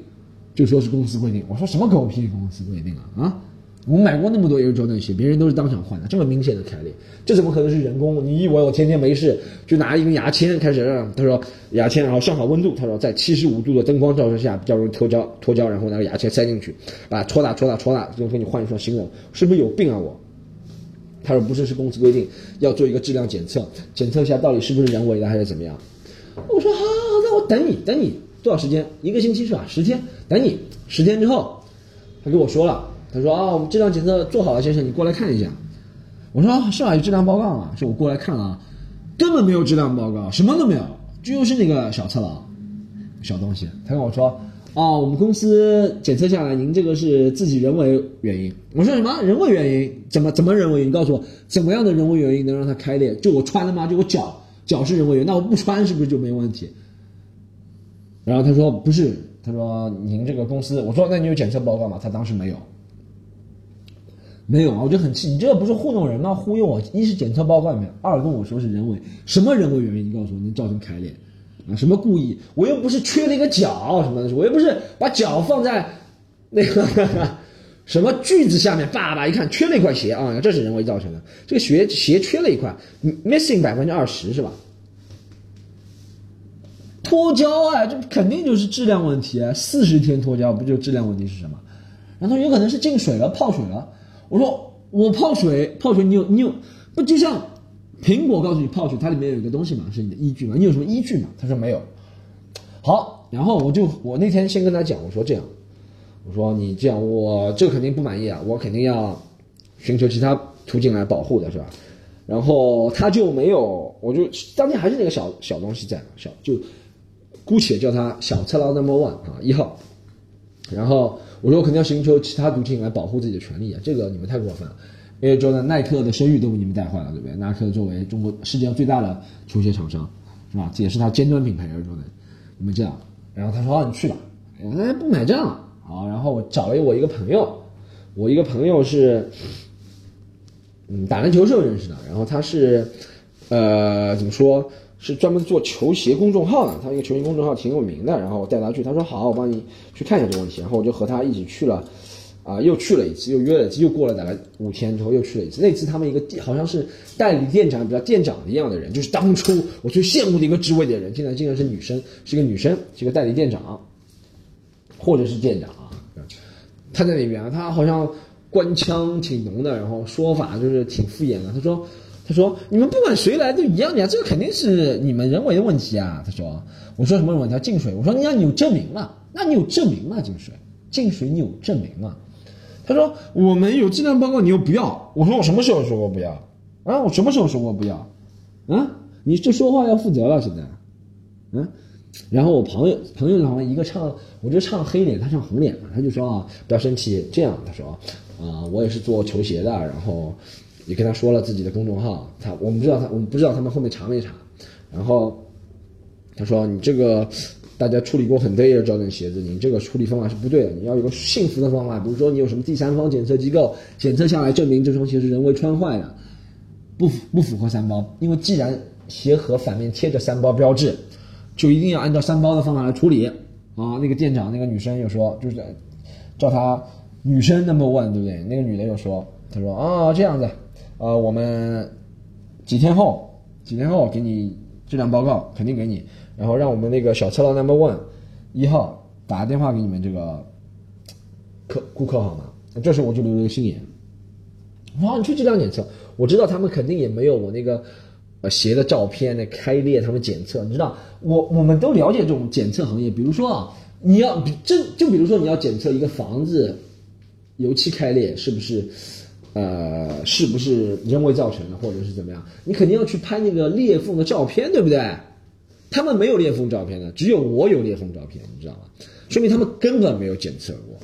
就说是公司规定。我说：“什么狗屁公司规定啊？啊？”我们买过那么多 Air Jordan 鞋，别人都是当场换的，这么明显的开裂，这怎么可能是人工？你以为我天天没事就拿一根牙签开始让他说牙签，然后上好温度，他说在七十五度的灯光照射下比较容易脱胶，脱胶，然后拿个牙签塞进去，把它戳大戳大戳大，就给你换一双新的，是不是有病啊我？他说不是，是公司规定要做一个质量检测，检测一下到底是不是人为的还是怎么样。我说好，好，那我等你，等你多少时间？一个星期是吧？十天，等你十天之后，他跟我说了。他说啊，我们质量检测做好了，先生，你过来看一下。我说是啊，有质量报告啊，说我过来看了，根本没有质量报告，什么都没有，就是那个小测了，小东西。他跟我说，哦，我们公司检测下来，您这个是自己人为原因。我说什么人为原因？怎么怎么人为？你告诉我，怎么样的人为原因能让它开裂？就我穿的吗？就我脚脚是人为原因，那我不穿是不是就没问题？然后他说不是，他说您这个公司，我说那你有检测报告吗？他当时没有。没有啊，我就很气，你这个不是糊弄人吗？忽悠我！一是检测报告里面，二跟我说是人为，什么人为原因？你告诉我能造成开裂？什么故意？我又不是缺了一个角什么的，我又不是把脚放在那个 (laughs) 什么锯子下面，叭叭一看缺了一块鞋啊，这是人为造成的。这个鞋鞋缺了一块，missing 百分之二十是吧？脱胶啊，这肯定就是质量问题啊！四十天脱胶不就质量问题是什么？然后有可能是进水了，泡水了。我说我泡水，泡水你有你有不就像苹果告诉你泡水，它里面有一个东西嘛，是你的依据嘛？你有什么依据嘛？他说没有。好，然后我就我那天先跟他讲，我说这样，我说你这样我这肯定不满意啊，我肯定要寻求其他途径来保护的是吧？然后他就没有，我就当天还是那个小小东西在小就姑且叫他小次郎 number one 啊一号，然后。我说我肯定要寻求其他途径来保护自己的权利啊！这个你们太过分了，因为说呢，耐克的声誉都被你们带坏了，对不对？耐克作为中国世界上最大的球鞋厂商，是吧？这也是他尖端品牌，说的，你们这样。然后他说：“啊，你去吧。”哎，不买账。好，然后我找了我一个朋友，我一个朋友是，嗯，打篮球时候认识的。然后他是，呃，怎么说？是专门做球鞋公众号的，他一个球鞋公众号挺有名的。然后我带他去，他说好，我帮你去看一下这个问题。然后我就和他一起去了，啊，又去了一次，又约了一次，又过了大概五天之后又去了一次。那次他们一个好像是代理店长，比较店长一样的人，就是当初我最羡慕的一个职位的人，现在竟然是女生，是个女生，是个代理店长，或者是店长啊。他在那边啊，他好像官腔挺浓的，然后说法就是挺敷衍的。他说。他说：“你们不管谁来都一样的呀，这个肯定是你们人为的问题啊。”他说：“我说什么问题？进水。”我说：“你要你有证明嘛？那你有证明嘛？进水，进水你有证明嘛？”他说：“我们有质量报告，你又不要。”我说：“我什么时候说过不要？啊，我什么时候说过不要？啊，你这说话要负责了，现在，嗯，然后我朋友朋友他们一个唱，我就唱黑脸，他唱红脸嘛，他就说啊，不要生气，这样他说啊，我也是做球鞋的，然后也跟他说了自己的公众号，他我们不知道他我们不知道他们后面查没查，然后他说你这个。大家处理过很多也找点鞋子，你这个处理方法是不对的。你要有个幸福的方法，比如说你有什么第三方检测机构检测下来证明这双鞋是人为穿坏的，不不符合三包。因为既然鞋盒反面贴着三包标志，就一定要按照三包的方法来处理啊。那个店长那个女生又说，就是叫她女生 number one，对不对？那个女的又说，她说啊这样子，呃，我们几天后几天后给你质量报告，肯定给你。然后让我们那个小策拉 number one 一号打个电话给你们这个客顾客好吗？这时候我就留了个心眼。哇，你去质量检测，我知道他们肯定也没有我那个呃鞋的照片那开裂，他们检测，你知道，我我们都了解这种检测行业。比如说啊，你要这就比如说你要检测一个房子油漆开裂是不是呃是不是人为造成的，或者是怎么样，你肯定要去拍那个裂缝的照片，对不对？他们没有裂缝照片的，只有我有裂缝照片，你知道吗？说明他们根本没有检测过。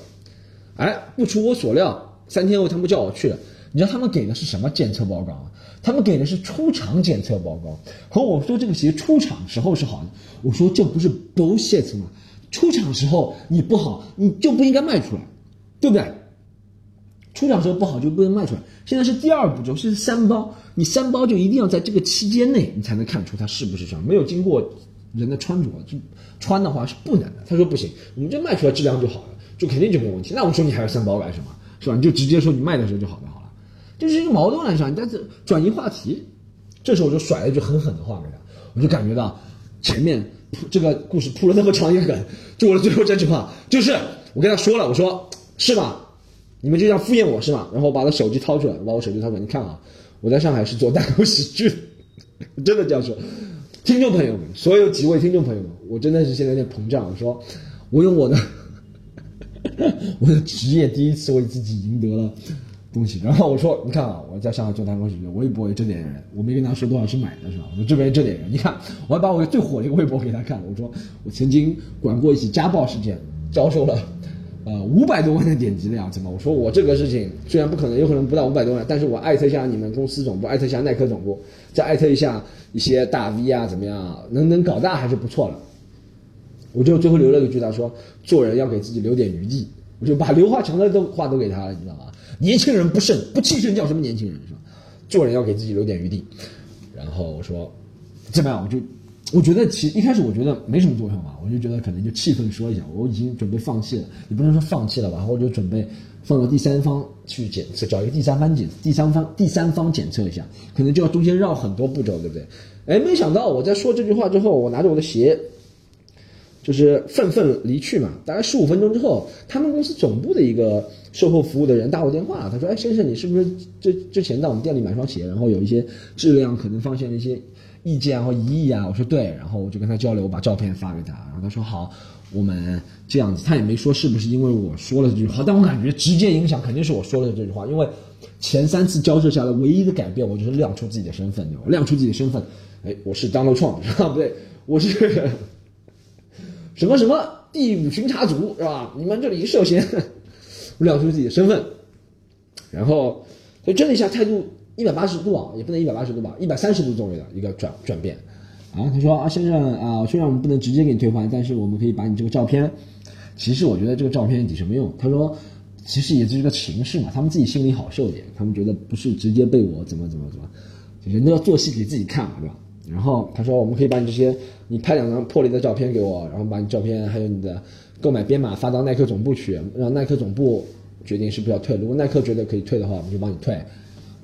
哎，不出我所料，三天后他们叫我去了。你知道他们给的是什么检测报告吗？他们给的是出厂检测报告。和我说这个鞋出厂时候是好的，我说这不是 bullshit 吗？出厂时候你不好，你就不应该卖出来，对不对？出厂时候不好就不能卖出来。现在是第二步骤，是三包，你三包就一定要在这个期间内，你才能看出它是不是这样。没有经过人的穿着，就穿的话是不能的。他说不行，我们这卖出来质量就好了，就肯定就没问题。那我说你还要三包干什么？是吧？你就直接说你卖的时候就好就好了，就是一个矛盾来上，但是转移话题。这时候我就甩了一句很狠的话给他，我就感觉到前面这个故事铺了那么长一个梗，就我的最后这句话，就是我跟他说了，我说是吧？你们就这样敷衍我是吗？然后我把他手机掏出来，把我手机掏出来，你看啊，我在上海是做单口喜剧，(laughs) 真的这样说。听众朋友们，所有几位听众朋友们，我真的是现在有点膨胀。我说，我用我的 (laughs) 我的职业第一次为自己赢得了东西。然后我说，你看啊，我在上海做单口喜剧，微博也这点人，我没跟他说多少是买的，是吧？我说这边这点人，你看，我还把我最火的一个微博给他看了。我说，我曾经管过一起家暴事件，遭受了。呃，五百多万的点击量，怎么？我说我这个事情虽然不可能，有可能不到五百多万，但是我艾特一下你们公司总部，艾特一下耐克总部，再艾特一下一些大 V 啊，怎么样？能能搞大还是不错了。我就最后留了个句，他说做人要给自己留点余地，我就把刘华强的都话都给他了，你知道吗？年轻人不慎不气盛叫什么年轻人是吧？做人要给自己留点余地。然后我说怎么样？我就。我觉得其一开始我觉得没什么作用嘛，我就觉得可能就气氛说一下，我已经准备放弃了，也不能说放弃了吧，我就准备放到第三方去检测，找一个第三方检第三方第三方检测一下，可能就要中间绕很多步骤，对不对？哎，没想到我在说这句话之后，我拿着我的鞋，就是愤愤离去嘛。大概十五分钟之后，他们公司总部的一个售后服务的人打我电话，他说：“哎，先生，你是不是之之前在我们店里买双鞋，然后有一些质量可能发现了一些。”意见或疑议啊，我说对，然后我就跟他交流，我把照片发给他，然后他说好，我们这样子，他也没说是不是因为我说了这句话，但我感觉直接影响肯定是我说了这句话，因为前三次交涉下来，唯一的改变我就是亮出自己的身份，亮出自己的身份，哎，我是 Donald Trump 是吧？不 (laughs) 对，我是什么什么第五巡查组是吧？你们这里涉嫌，(laughs) 亮出自己的身份，然后所以这一下态度。一百八十度啊，也不能一百八十度吧，一百三十度左右的一个转转变，啊，他说啊，先生啊，虽然我们不能直接给你退换，但是我们可以把你这个照片，其实我觉得这个照片抵什么用？他说，其实也就是个形式嘛，他们自己心里好受点，他们觉得不是直接被我怎么怎么怎么，人都要做戏给自己看嘛，对吧？然后他说，我们可以把你这些，你拍两张破裂的照片给我，然后把你照片还有你的购买编码发到耐克总部去，让耐克总部决定是不是要退，如果耐克觉得可以退的话，我们就帮你退。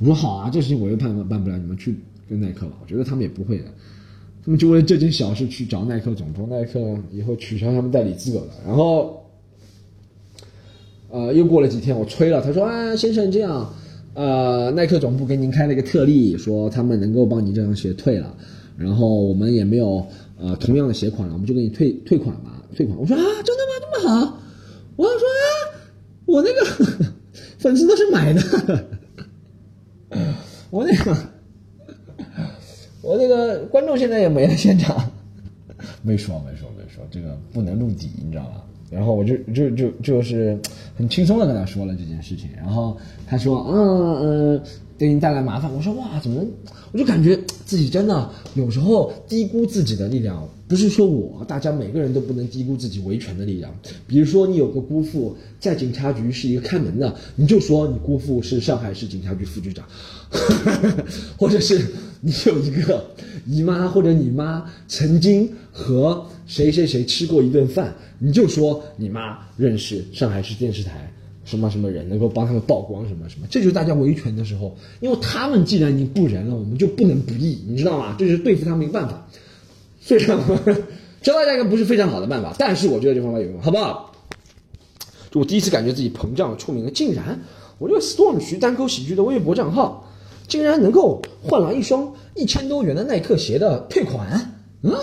我说好啊，这事情我又办办不了，你们去跟耐克吧。我觉得他们也不会的，他们就为这件小事去找耐克总部，耐克以后取消他们代理资格了。然后，呃，又过了几天，我催了，他说啊，先生这样，呃，耐克总部给您开了一个特例，说他们能够帮你这双鞋退了，然后我们也没有呃同样的鞋款了，我们就给你退退款吧，退款。我说啊，真的吗？这么好？我说啊，我那个粉丝都是买的。我那个，我那个观众现在也没了，现场没说没说没说，这个不能露底，你知道吧？然后我就就就就是很轻松的跟他说了这件事情，然后他说嗯嗯，给你带来麻烦。我说哇，怎么？我就感觉自己真的有时候低估自己的力量。不是说我，大家每个人都不能低估自己维权的力量。比如说，你有个姑父在警察局是一个看门的，你就说你姑父是上海市警察局副局长，(laughs) 或者是你有一个姨妈或者你妈曾经和谁谁谁吃过一顿饭，你就说你妈认识上海市电视台什么什么人，能够帮他们曝光什么什么。这就是大家维权的时候，因为他们既然已经不仁了，我们就不能不义，你知道吗？这就是对付他们一个办法。非常，(laughs) 教大家一个不是非常好的办法，但是我觉得这方法有用，好不好？就我第一次感觉自己膨胀出名了，竟然我这个 Storm 徐单口喜剧的微博账号，竟然能够换来一双一千多元的耐克鞋的退款，嗯，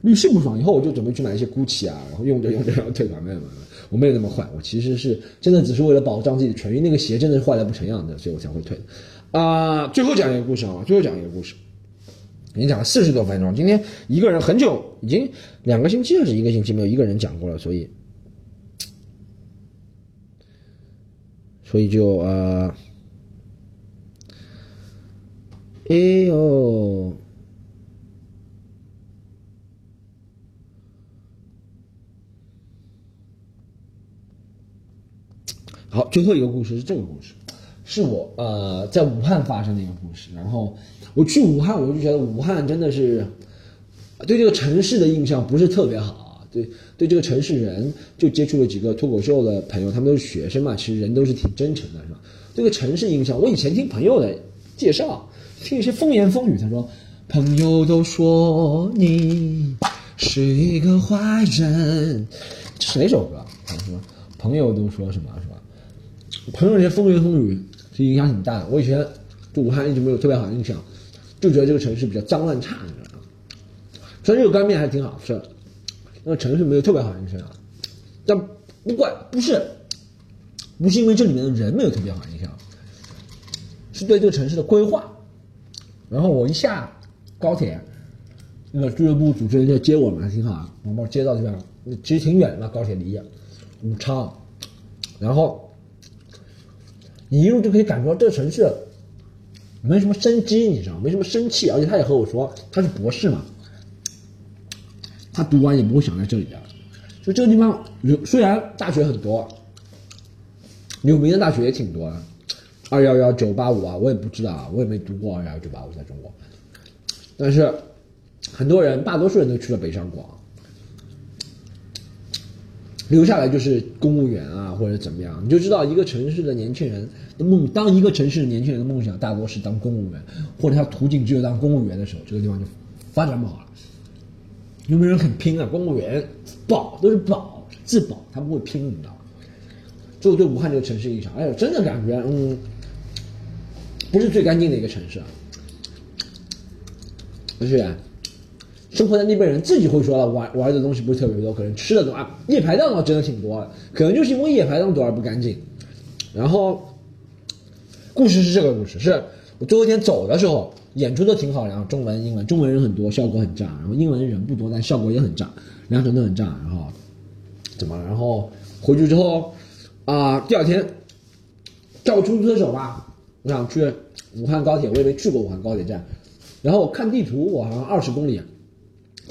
屡试不爽。以后我就准备去买一些 GUCCI 啊，然后用着用着然后退款，没有没有，我没有那么坏，我其实是真的只是为了保障自己的权益，那个鞋真的是坏的不成样子，所以我才会退。啊，最后讲一个故事啊，最后讲一个故事。已经讲了四十多分钟，今天一个人很久，已经两个星期还是一个星期没有一个人讲过了，所以，所以就呃，哎呦，好，最后一个故事是这个故事，是我呃在武汉发生的一个故事，然后。我去武汉，我就觉得武汉真的是对这个城市的印象不是特别好。对对，这个城市人就接触了几个脱口秀的朋友，他们都是学生嘛，其实人都是挺真诚的，是吧？这个城市印象，我以前听朋友的介绍，听一些风言风语，他说朋友都说你是一个坏人，这是哪首歌？他说朋友都说什么是吧？朋友圈风言风语其实影响挺大的。我以前对武汉一直没有特别好的印象。就觉得这个城市比较脏乱差，你知道吗？虽然这个干面还挺好吃，那个城市没有特别好印象，但不怪不是，不是因为这里面的人没有特别好印象，是对这个城市的规划。然后我一下高铁，那个俱乐部主持人就接我们，还，挺好，啊我们接到这边，其实挺远的，高铁离武昌，然后你一路就可以感觉到这个城市。没什么生机，你知道吗，没什么生气，而且他也和我说他是博士嘛，他读完也不会想在这里的。就这个地方有，虽然大学很多，有名的大学也挺多的，二幺幺、九八五啊，我也不知道啊，我也没读过二幺幺、九八五在中国，但是很多人，大多数人都去了北上广。留下来就是公务员啊，或者怎么样，你就知道一个城市的年轻人的梦。当一个城市的年轻人的梦想大多是当公务员，或者他途径只有当公务员的时候，这个地方就发展不好了。有没有人很拼啊？公务员保都是保自保，他不会拼，你知道吗？这我对武汉这个城市印象，哎呦，真的感觉嗯，不是最干净的一个城市啊，不是。生活在那边人自己会说了，玩玩的东西不是特别多，可能吃的多啊，夜排档倒真的挺多的，可能就是因为夜排档多而不干净。然后，故事是这个故事，是我最后一天走的时候，演出都挺好，然后中文、英文，中文人很多，效果很炸，然后英文人不多，但效果也很炸，两种都很炸。然后怎么？然后回去之后啊，第二天叫出租车走吧，我想去武汉高铁，我也没去过武汉高铁站，然后我看地图，我好像二十公里。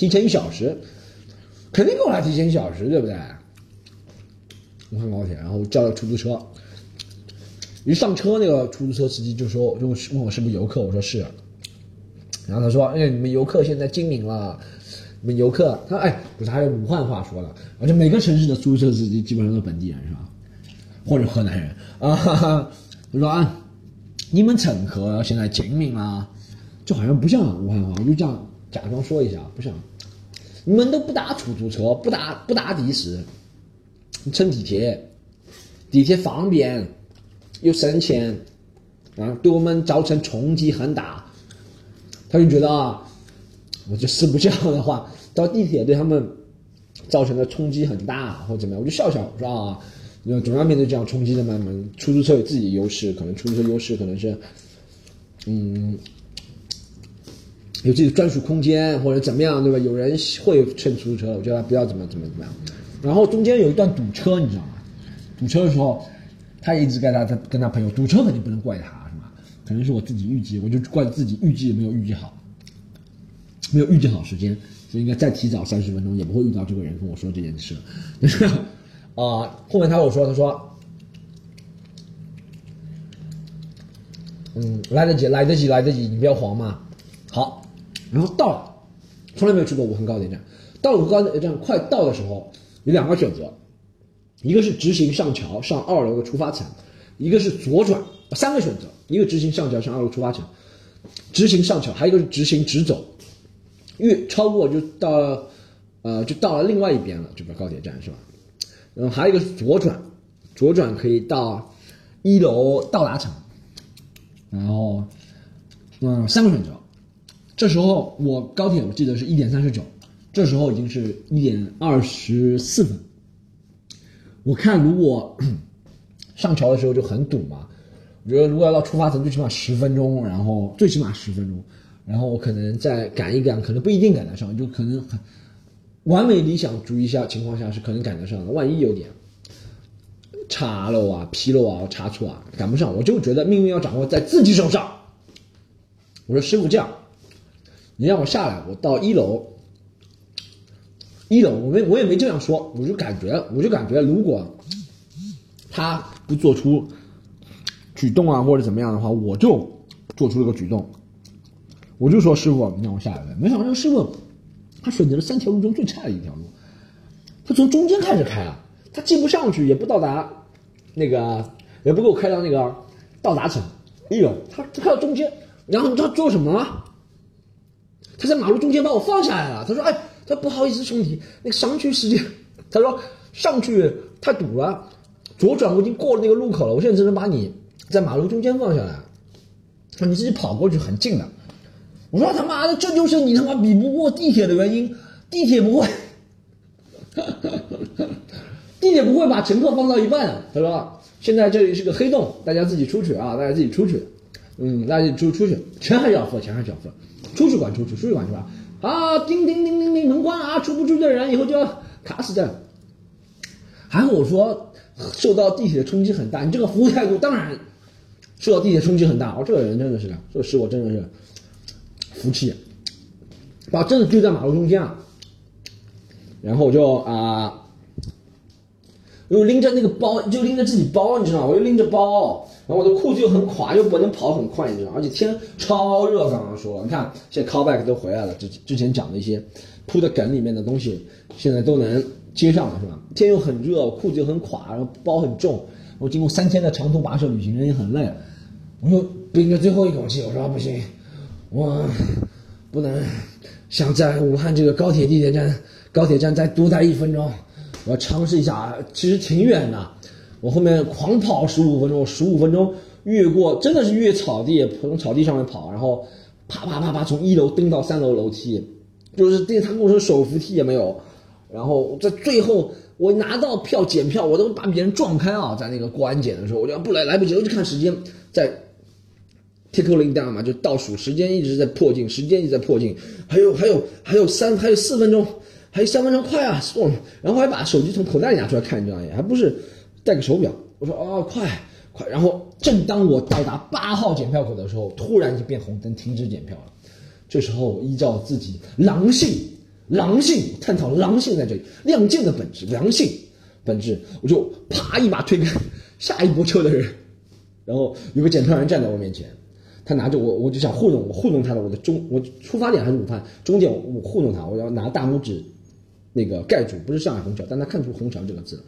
提前一小时，肯定给我来提前一小时，对不对？武汉高铁，然后叫了出租车，一上车，那个出租车司机就说，就问我是不是游客，我说是。然后他说，哎，你们游客现在精明了，你们游客，他哎，不是还有武汉话说了，而且每个城市的出租车司机基本上都本地人是吧？或者河南人啊？哈哈，他说啊，你们乘客现在精明了，就好像不像武汉话，我就这样。假装说一下，不像，你们都不打出租车，不打不打的士，乘地铁，地铁方便又省钱，啊，对我们造成冲击很大。他就觉得啊，我这四不这样的话，到地铁对他们造成的冲击很大，或者怎么样，我就笑笑，是吧？因为总要面对这样冲击的嘛。出租车有自己的优势，可能出租车优势可能是，嗯。有自己的专属空间或者怎么样，对吧？有人会乘出租车，我觉得不要怎么怎么怎么样。然后中间有一段堵车，你知道吗？堵车的时候，他一直跟他他跟他朋友堵车，肯定不能怪他，是吗？可能是我自己预计，我就怪自己预计没有预计好，没有预计好时间，就应该再提早三十分钟，也不会遇到这个人跟我说这件事。但是啊，后面他跟我说，他说。嗯，来得及，来得及，来得及，你不要慌嘛。好，然后到，从来没有去过武汉高铁站。到武汉高铁站快到的时候，有两个选择，一个是直行上桥上二楼的出发层，一个是左转。三个选择，一个直行上桥上二楼出发层，直行上桥，还有一个是直行直走，越超过就到，呃，就到了另外一边了，这个高铁站是吧？然后还有一个是左转，左转可以到一楼到达层。然后，嗯，三个选择。这时候我高铁我记得是一点三十九，这时候已经是一点二十四分。我看如果 (clears throat) 上桥的时候就很堵嘛，我觉得如果要到出发层最起码十分钟，然后最起码十分钟，然后我可能再赶一赶，可能不一定赶得上，就可能很完美理想主义下情况下是可能赶得上的，万一有点。差漏啊、纰漏啊、差错啊，赶不上，我就觉得命运要掌握在自己手上。我说师傅这样，你让我下来，我到一楼，一楼，我没我也没这样说，我就感觉，我就感觉，如果他不做出举动啊或者怎么样的话，我就做出了个举动，我就说师傅，你让我下来呗。没想到这个师傅，他选择了三条路中最差的一条路，他从中间开始开啊，他既不上去，也不到达。那个也不给我开到那个到达层，哎呦，他他开到中间，然后你知道做什么吗？他在马路中间把我放下来了。他说：“哎，他不好意思，兄弟，那个上去时间，他说上去太堵了，左转我已经过了那个路口了，我现在只能把你在马路中间放下来，说你自己跑过去很近的。”我说：“他妈的，这就是你他妈比不过地铁的原因，地铁不会。”地铁不会把乘客放到一半，他说：“现在这里是个黑洞，大家自己出去啊，大家自己出去，嗯，那就出出去，钱还是要付，钱还是要付，出去管出去，出去管是吧？啊，叮叮叮叮叮，门关了啊，出不出去的人以后就要卡死的。还好我说受到地铁的冲击很大，你这个服务态度当然受到地铁冲击很大。我这个人真的是，这个使我真的是服气，把真的丢在马路中间啊，然后我就啊。”又拎着那个包，就拎着自己包，你知道吗？我又拎着包，我的裤子又很垮，又不能跑很快，你知道？而且天超热，刚刚说，你看现在 callback 都回来了，之之前讲的一些铺的梗里面的东西，现在都能接上了，是吧？天又很热，裤子又很垮，然后包很重，我经过三天的长途跋涉旅行，人也很累，我又憋着最后一口气，我说不行，我不能想在武汉这个高铁地铁站高铁站再多待一分钟。我要尝试一下，其实挺远的。我后面狂跑十五分钟，十五分钟越过，真的是越草地，从草地上面跑，然后啪啪啪啪从一楼登到三楼楼梯，就是电他跟我说手扶梯也没有。然后在最后我拿到票检票，我都把别人撞开啊，在那个过安检的时候，我就不来来不及，我就看时间，在 tickling down 嘛，就倒数，时间一直在迫近，时间一直在迫近，还有还有还有三还有四分钟。还有三分钟快啊，送，然后还把手机从口袋里拿出来看，你知道吗？还不是戴个手表。我说哦，快快。然后正当我到达八号检票口的时候，突然就变红灯，停止检票了。这时候我依照自己狼性，狼性探讨狼性在这里，亮剑的本质，狼性本质，我就啪一把推开下一波车的人，然后有个检票员站在我面前。他拿着我，我就想糊弄我，糊弄他的。我的中，我出发点还是武汉，中间我糊弄他，我要拿大拇指。那个盖住不是上海虹桥，但他看出虹桥这个字，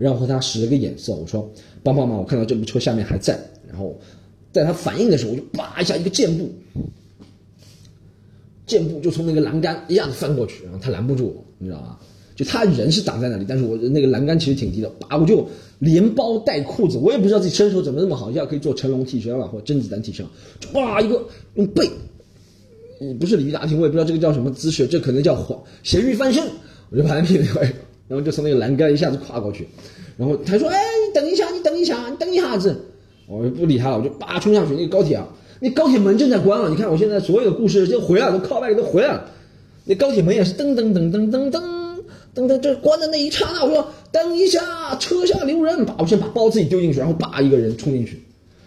然后和他使了个眼色，我说帮帮忙，我看到这部车下面还在，然后在他反应的时候，我就叭一下一个箭步，箭步就从那个栏杆一下子翻过去，然后他拦不住我，你知道吗？就他人是挡在那里，但是我那个栏杆其实挺低的，叭我就连包带裤子，我也不知道自己身手怎么那么好，一下可以做成龙替身了或甄子丹替身，就哇一个用背，不是鲤鱼打挺，我也不知道这个叫什么姿势，这可能叫咸鱼翻身。我就把他撇开，然后就从那个栏杆一下子跨过去，然后他说：“哎，你等一下，你等一下，你等一下子。”我就不理他了，我就叭冲上去。那个高铁啊，那高铁门正在关了，你看我现在所有的故事就回来了，都靠外都回来了。那高铁门也是噔噔噔噔噔噔噔噔，这关的那一刹那，我说等一下，车下留人，把我先把包自己丢进去，然后叭一个人冲进去，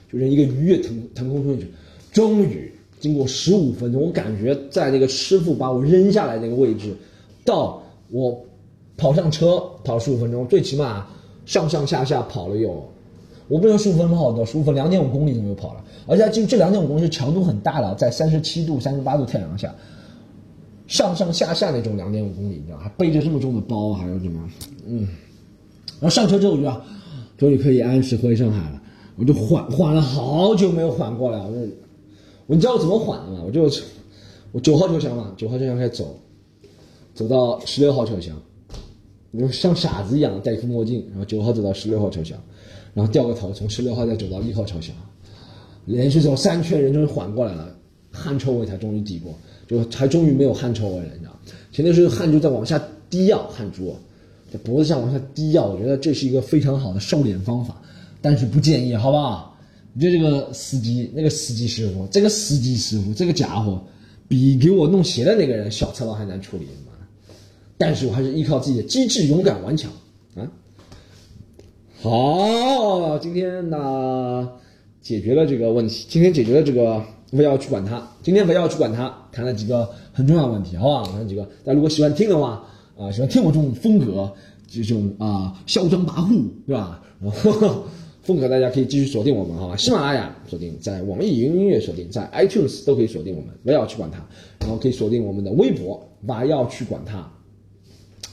就是一个鱼跃腾腾空冲进去。终于经过十五分钟，我感觉在那个师傅把我扔下来那个位置，到我跑上车跑十五分钟，最起码上上下下跑了有。我不知道十五分跑到十五分两点五公里左右跑了，而且就这两点五公里是强度很大的，在三十七度、三十八度太阳下，上上下下那种两点五公里，你知道还背着这么重的包，还有什么？嗯，然后上车之后我就终于可以按时回上海了，我就缓缓了好久没有缓过来，我就，你知道我怎么缓的吗？我就我九号车厢嘛，九号车厢开始走，走到十六号车厢，就像傻子一样戴副墨镜，然后九号走到十六号车厢。然后掉个头，从十六号再走到一号车厢，连续走三圈，人终于缓过来了，汗臭味才终于抵过，就还终于没有汗臭味了，你知道前段时间汗就在往下滴药，汗珠，在脖子上往下滴药，我觉得这是一个非常好的瘦脸方法，但是不建议，好不好？你觉得这个司机，那个司机师傅，这个司机师傅，这个家伙，比给我弄鞋的那个人小菜刀还难处理，但是我还是依靠自己的机智、勇敢、顽强啊。好，今天呢解决了这个问题。今天解决了这个，不要去管它。今天不要去管它，谈了几个很重要的问题，好吧？谈了几个。大家如果喜欢听的话，啊，喜欢听我这种风格，这种啊嚣张跋扈，对吧？然后 (laughs) 风格大家可以继续锁定我们，好吧？喜马拉雅锁定，在网易云音乐锁定，在 iTunes 都可以锁定我们，不要去管它。然后可以锁定我们的微博，不要去管它。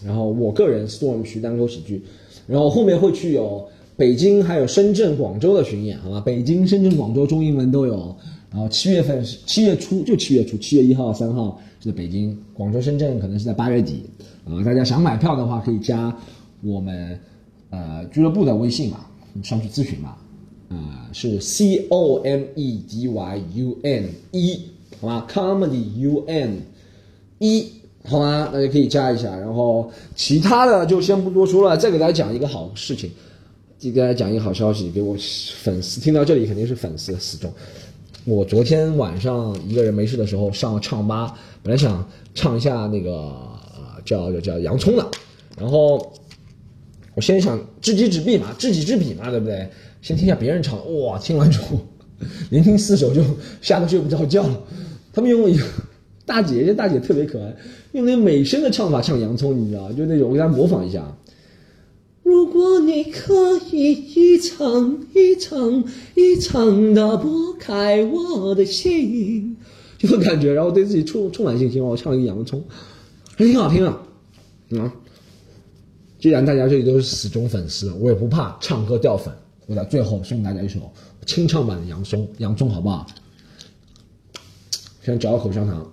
然后我个人 Storm 徐单口喜剧。然后后面会去有北京、还有深圳、广州的巡演，好吧？北京、深圳、广州中英文都有。然后七月份是七月初，就七月初，七月一号、三号是在北京、广州、深圳，可能是在八月底。啊，大家想买票的话，可以加我们呃俱乐部的微信嘛，上去咨询嘛。啊，是 C O M E D Y U N 一，好吧？Comedy U N 一。好吗？大家可以加一下，然后其他的就先不多说了。再给大家讲一个好事情，再给大家讲一个好消息，给我粉丝听到这里肯定是粉丝死忠。我昨天晚上一个人没事的时候上了唱吧，本来想唱一下那个叫叫叫洋葱的，然后我先想知己知彼嘛，知己知彼嘛，对不对？先听一下别人唱，哇，听完之后连听四首就吓得睡不着觉了。他们用了一个。大姐，这大姐特别可爱，用那美声的唱法唱洋葱，你知道就那种，我给大家模仿一下。如果你可以一层一层一层的剥开我的心，这种感觉，然后对自己充充满信心，我唱了一个洋葱，还挺好听的。啊，既然大家这里都是死忠粉丝，我也不怕唱歌掉粉，我在最后送大家一首清唱版的洋葱，洋葱好不好？先嚼口香糖。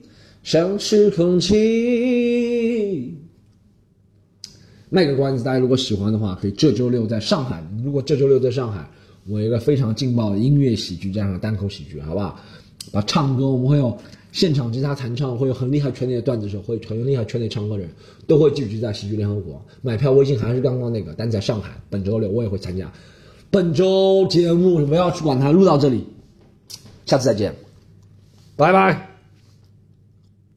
像是空气。卖个关子，大家如果喜欢的话，可以这周六在上海。如果这周六在上海，我一个非常劲爆的音乐喜剧加上单口喜剧，好不好？把唱歌，我们会有现场吉他弹唱，会有很厉害圈内的段子手，会有很厉害圈内唱歌人，都会聚集在喜剧联合国。买票微信还是刚刚那个，但在上海，本周六我也会参加。本周节目不要去管它，录到这里，下次再见，拜拜。